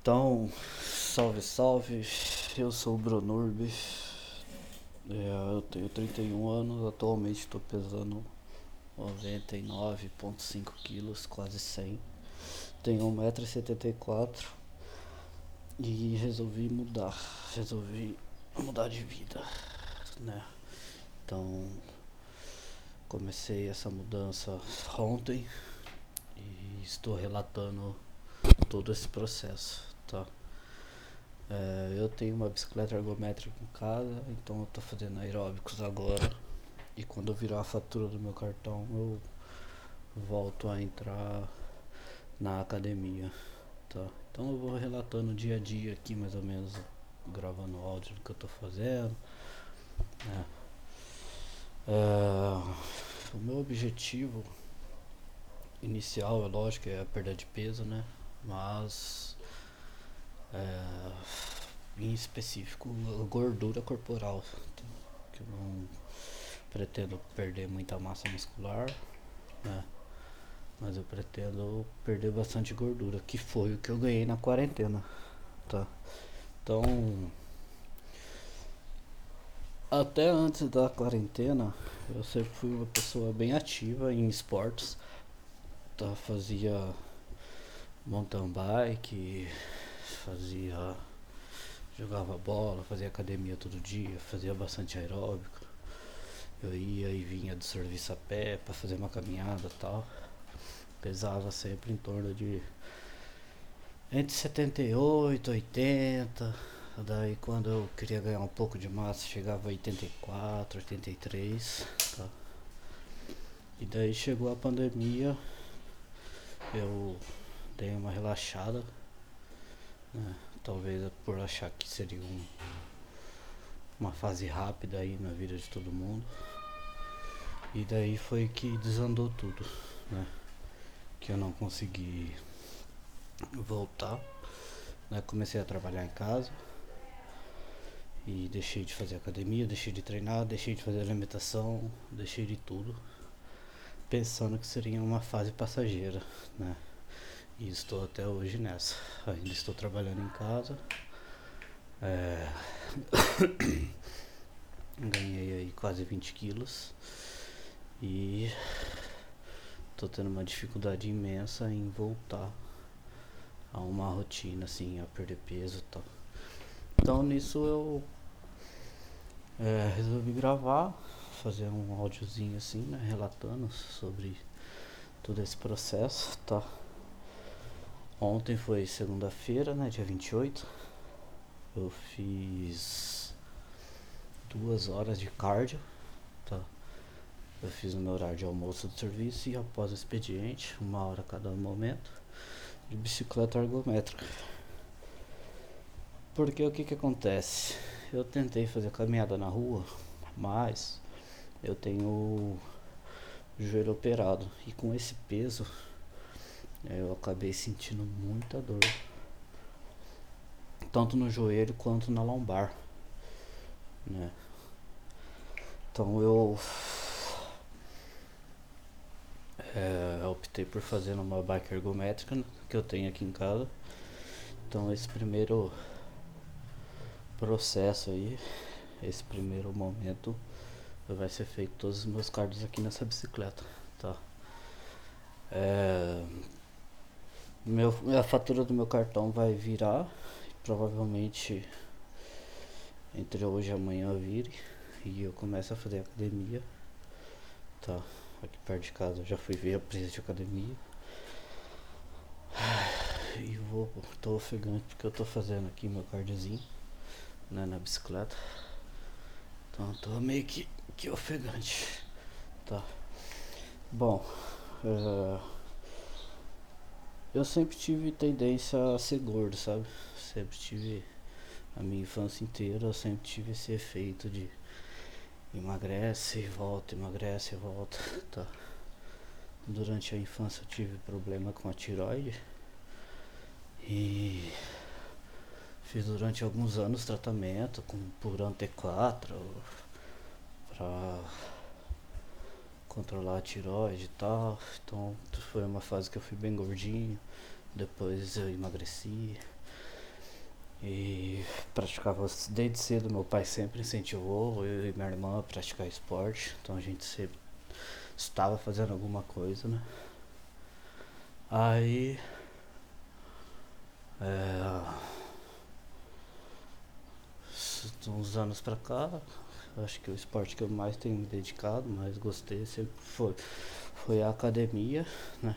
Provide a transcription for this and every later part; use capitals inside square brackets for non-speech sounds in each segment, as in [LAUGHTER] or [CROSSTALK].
Então, salve, salve. Eu sou o Bronurbi. É, eu tenho 31 anos, atualmente estou pesando 99,5 quilos, quase 100. Tenho 1,74m e resolvi mudar. Resolvi mudar de vida, né? Então, comecei essa mudança ontem e estou relatando todo esse processo, tá? É, eu tenho uma bicicleta ergométrica em casa, então eu tô fazendo aeróbicos agora. E quando eu virar a fatura do meu cartão, eu volto a entrar na academia, tá? Então eu vou relatando dia a dia aqui, mais ou menos, gravando áudio do que eu tô fazendo. Né? É, o meu objetivo inicial, é lógico, é a perda de peso, né? Mas é, em específico gordura corporal. Que eu não pretendo perder muita massa muscular, né? Mas eu pretendo perder bastante gordura, que foi o que eu ganhei na quarentena, tá? Então, até antes da quarentena, eu sempre fui uma pessoa bem ativa em esportes, tá? Fazia mountain bike, fazia jogava bola, fazia academia todo dia, fazia bastante aeróbico. Eu ia e vinha do serviço a pé para fazer uma caminhada tal. Pesava sempre em torno de entre 78, 80. Daí quando eu queria ganhar um pouco de massa chegava a 84, 83. Tá? E daí chegou a pandemia, eu dei uma relaxada. Né? Talvez por achar que seria um, uma fase rápida aí na vida de todo mundo. E daí foi que desandou tudo, né? Que eu não consegui voltar. Né? Comecei a trabalhar em casa. E deixei de fazer academia, deixei de treinar, deixei de fazer alimentação, deixei de tudo. Pensando que seria uma fase passageira, né? E estou até hoje nessa. Ainda estou trabalhando em casa. É... [COUGHS] Ganhei aí quase 20 quilos. E tô tendo uma dificuldade imensa em voltar a uma rotina, assim, a perder peso e tal. Então nisso eu é, resolvi gravar, fazer um áudiozinho assim, né, relatando sobre todo esse processo, tá? Ontem foi segunda-feira, né, dia 28. Eu fiz duas horas de cardio, tá? Eu fiz o meu horário de almoço do serviço e após o expediente, uma hora cada momento, de bicicleta ergométrica. Porque o que que acontece? Eu tentei fazer caminhada na rua, mas eu tenho o joelho operado e com esse peso eu acabei sentindo muita dor, tanto no joelho quanto na lombar, né? Então eu é, optei por fazer uma bike ergométrica que eu tenho aqui em casa. Então esse primeiro processo aí, esse primeiro momento vai ser feito todos os meus cards aqui nessa bicicleta, tá? É, meu, a fatura do meu cartão vai virar. Provavelmente entre hoje e amanhã vire. E eu começo a fazer academia. Tá, aqui perto de casa eu já fui ver a preço de academia. E vou, tô ofegante porque eu tô fazendo aqui meu cardzinho né, na bicicleta. Então tô meio que, que ofegante. Tá. Bom. Uh, eu sempre tive tendência a ser gordo, sabe? Sempre tive a minha infância inteira, eu sempre tive esse efeito de emagrece e volta, emagrece e volta, tá? Durante a infância eu tive problema com a tiroide e fiz durante alguns anos tratamento com Puran T4 pra controlar a tiroide e tal. Então foi uma fase que eu fui bem gordinho. Depois eu emagreci. E praticava desde cedo, meu pai sempre incentivou eu e minha irmã a praticar esporte, então a gente sempre estava fazendo alguma coisa, né? Aí é, uns anos pra cá, acho que o esporte que eu mais tenho me dedicado, mais gostei sempre foi, foi a academia, né?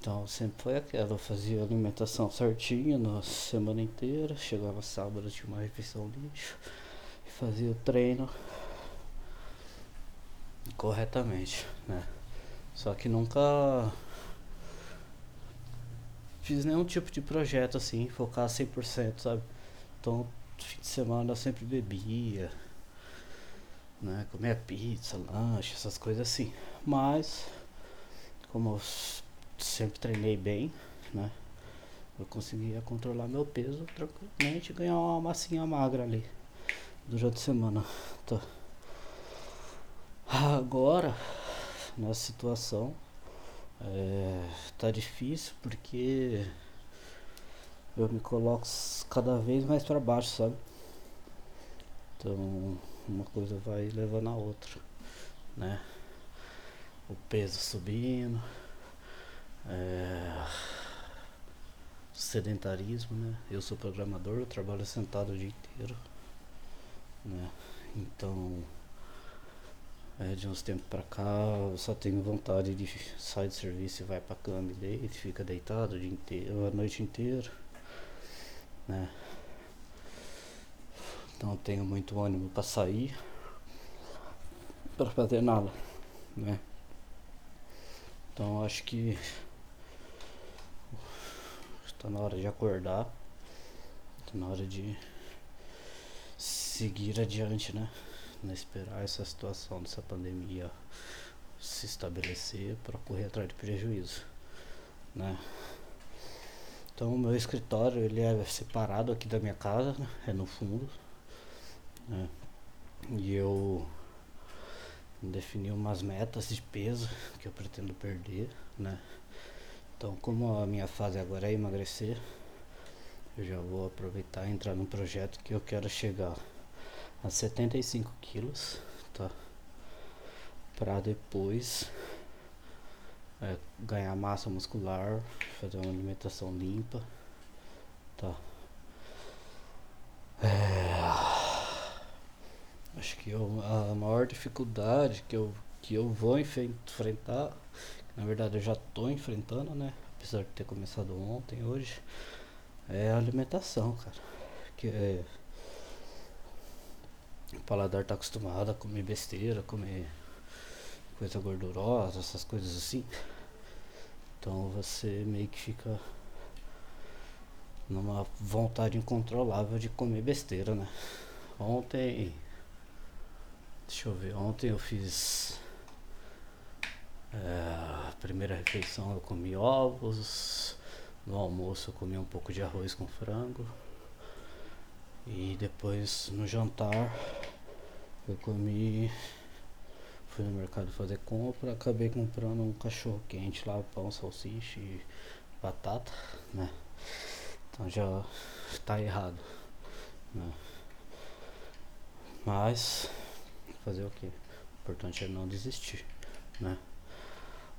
Então sempre foi aquela, eu fazia alimentação certinha na semana inteira, chegava sábado, tinha uma refeição lixo e fazia o treino corretamente, né? Só que nunca fiz nenhum tipo de projeto assim, focar 100%, sabe? Então, fim de semana eu sempre bebia, né? Comia pizza, lanche, essas coisas assim. Mas, como eu sempre treinei bem, né? Eu conseguia controlar meu peso tranquilamente e ganhar uma massinha magra ali durante a semana. Tá. Agora, nessa situação, é, tá difícil porque eu me coloco cada vez mais para baixo, sabe? Então, uma coisa vai levando a outra, né? O peso subindo, é, sedentarismo, né? Eu sou programador, eu trabalho sentado o dia inteiro, né? Então, é, de uns tempos pra cá, eu só tenho vontade de sair do serviço e vai pra cama e deita, fica deitado o dia inteiro, a noite inteira, né? Não tenho muito ânimo para sair para fazer nada, né? Então acho que está na hora de acordar, está na hora de seguir adiante, né? Não esperar essa situação dessa pandemia se estabelecer para correr atrás de prejuízo, né? Então o meu escritório ele é separado aqui da minha casa, né? é no fundo, né? E eu defini umas metas de peso que eu pretendo perder, né? Então, como a minha fase agora é emagrecer, eu já vou aproveitar e entrar num projeto que eu quero chegar a 75 quilos, tá? Pra depois é, ganhar massa muscular, fazer uma alimentação limpa, tá? É Acho que eu, a maior dificuldade que eu, que eu vou enfrentar, na verdade eu já estou enfrentando, né? Apesar de ter começado ontem, hoje, é a alimentação, cara. Que é, o paladar tá acostumado a comer besteira, comer coisa gordurosa, essas coisas assim. Então você meio que fica numa vontade incontrolável de comer besteira, né? Ontem Deixa eu ver, ontem eu fiz é, a primeira refeição eu comi ovos, no almoço eu comi um pouco de arroz com frango e depois no jantar eu comi fui no mercado fazer compra, acabei comprando um cachorro quente lá, pão, salsicha e batata, né? Então já está errado, né? Mas fazer o que? O importante é não desistir, né?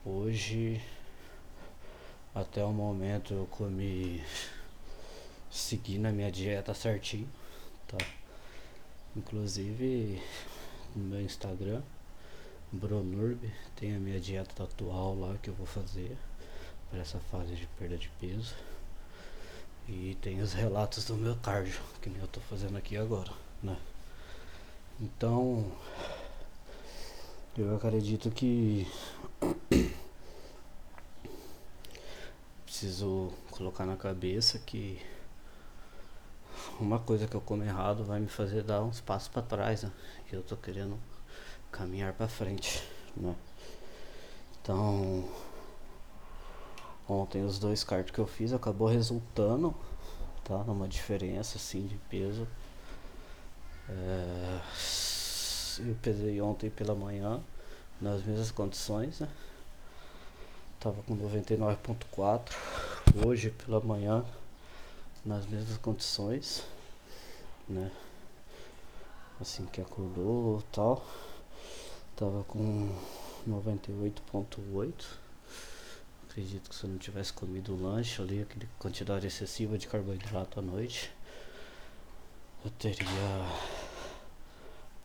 Hoje, até o momento, eu comi seguindo a minha dieta certinho, tá? Inclusive, no meu Instagram, Bronurb, tem a minha dieta atual lá que eu vou fazer para essa fase de perda de peso. E tem os relatos do meu cardio, que nem eu tô fazendo aqui agora, né? Então, eu acredito que [COUGHS] preciso colocar na cabeça que uma coisa que eu como errado vai me fazer dar uns passos para trás, né? Que eu tô querendo caminhar para frente, né? Então, ontem os dois cards que eu fiz acabou resultando, tá? Numa diferença assim de peso eu pesei ontem pela manhã, nas mesmas condições, né? Tava com 99.4. Hoje pela manhã, nas mesmas condições, né? Assim que acordou tal. Tava com 98.8. Acredito que se eu não tivesse comido o lanche ali, aquela quantidade excessiva de carboidrato à noite, eu teria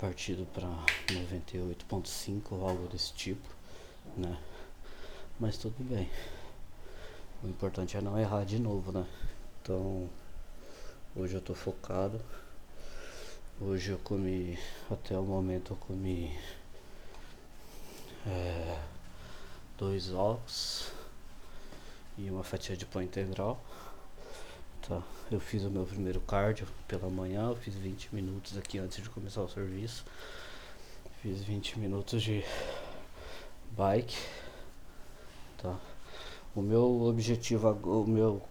partido para 98.5 ou algo desse tipo, né? Mas tudo bem. O importante é não errar de novo, né? Então, hoje eu tô focado. Hoje eu comi, até o momento eu comi é, dois ovos e uma fatia de pão integral. Tá, eu fiz o meu primeiro cardio pela manhã, eu fiz 20 minutos aqui antes de começar o serviço. Fiz 20 minutos de bike. Tá. O meu objetivo, o meu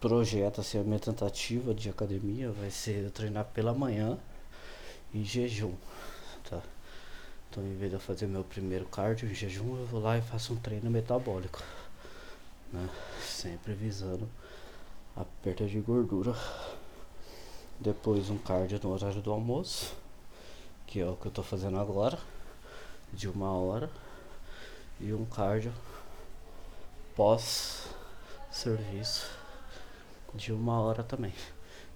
projeto, assim, a minha tentativa de academia vai ser eu treinar pela manhã em jejum, tá? Então, em vez de eu fazer meu primeiro cardio em jejum, eu vou lá e faço um treino metabólico, né? Sempre visando a perda de gordura. Depois um cardio no horário do almoço, que é o que eu tô fazendo agora, de uma hora, e um cardio pós serviço de uma hora também.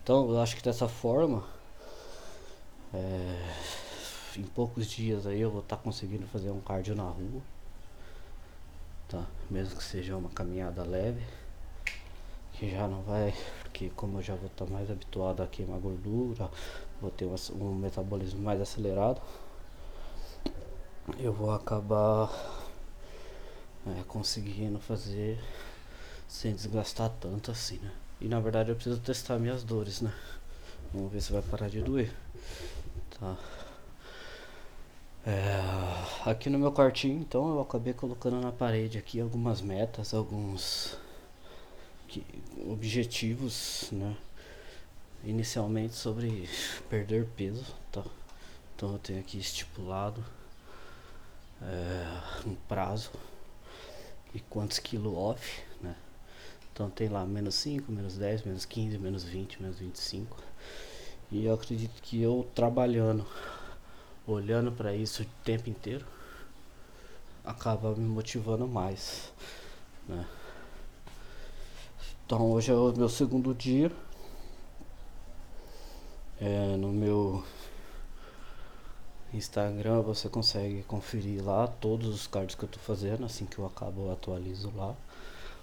Então eu acho que dessa forma é, em poucos dias aí eu vou estar tá conseguindo fazer um cardio na rua. Tá? Mesmo que seja uma caminhada leve. Que já não vai. Porque como eu já vou estar tá mais habituado a queimar gordura, vou ter um metabolismo mais acelerado. Eu vou acabar é, conseguindo fazer sem desgastar tanto assim, né? E na verdade eu preciso testar minhas dores, né? Vamos ver se vai parar de doer. Tá. É, aqui no meu quartinho, então, eu acabei colocando na parede aqui algumas metas, alguns que, objetivos, né? Inicialmente sobre perder peso, tá? Então eu tenho aqui estipulado é, um prazo e quantos quilos off, né? Então tem lá menos 5, menos 10, menos 15, menos 20, menos 25. E eu acredito que eu trabalhando, olhando para isso o tempo inteiro, acaba me motivando mais, né? Então hoje é o meu segundo dia. É, no meu Instagram você consegue conferir lá todos os cards que eu tô fazendo, assim que eu acabo eu atualizo lá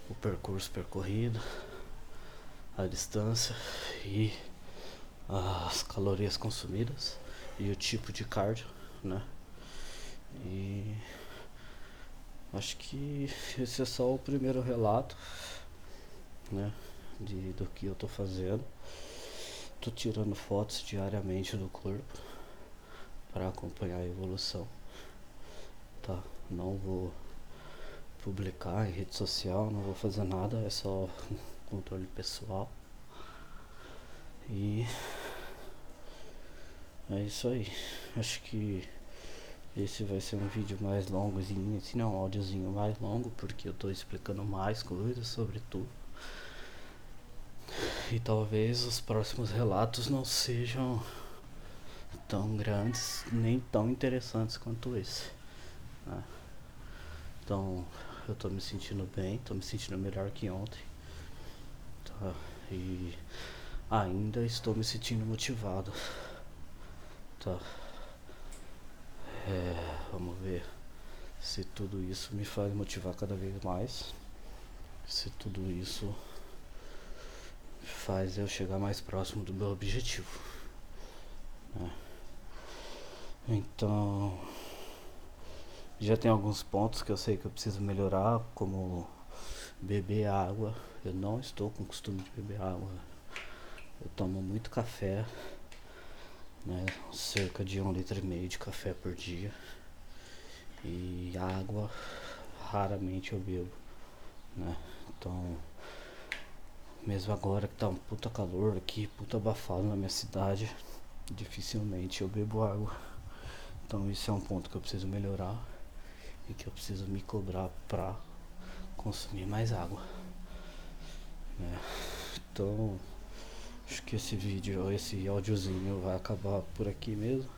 o percurso percorrido, a distância e as calorias consumidas e o tipo de cardio, né? E acho que esse é só o primeiro relato, né? De, do que eu tô fazendo. Tô tirando fotos diariamente do corpo para acompanhar a evolução. Tá? Não vou publicar em rede social, não vou fazer nada, é só [LAUGHS] controle pessoal. E é isso aí. Acho que esse vai ser um vídeo mais longozinho, assim não, um áudiozinho mais longo, porque eu tô explicando mais coisas sobre tudo. E talvez os próximos relatos não sejam tão grandes nem tão interessantes quanto esse. Né? Então eu tô me sentindo bem, tô me sentindo melhor que ontem. Tá? E ainda estou me sentindo motivado. Tá? É, vamos ver se tudo isso me faz motivar cada vez mais. Se tudo isso faz eu chegar mais próximo do meu objetivo. Né? Então, já tem alguns pontos que eu sei que eu preciso melhorar, como beber água. Eu não estou com costume de beber água. Eu tomo muito café, né? Cerca de um litro e meio de café por dia. E água raramente eu bebo, né? Então, mesmo agora que tá um puta calor aqui, puta abafado na minha cidade, dificilmente eu bebo água. Então isso é um ponto que eu preciso melhorar e que eu preciso me cobrar pra consumir mais água. Né? Então Acho que esse vídeo, esse áudiozinho vai acabar por aqui mesmo.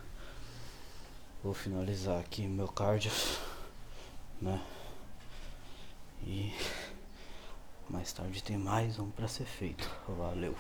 Vou finalizar aqui meu cardio, né? E mais tarde tem mais um para ser feito. Valeu.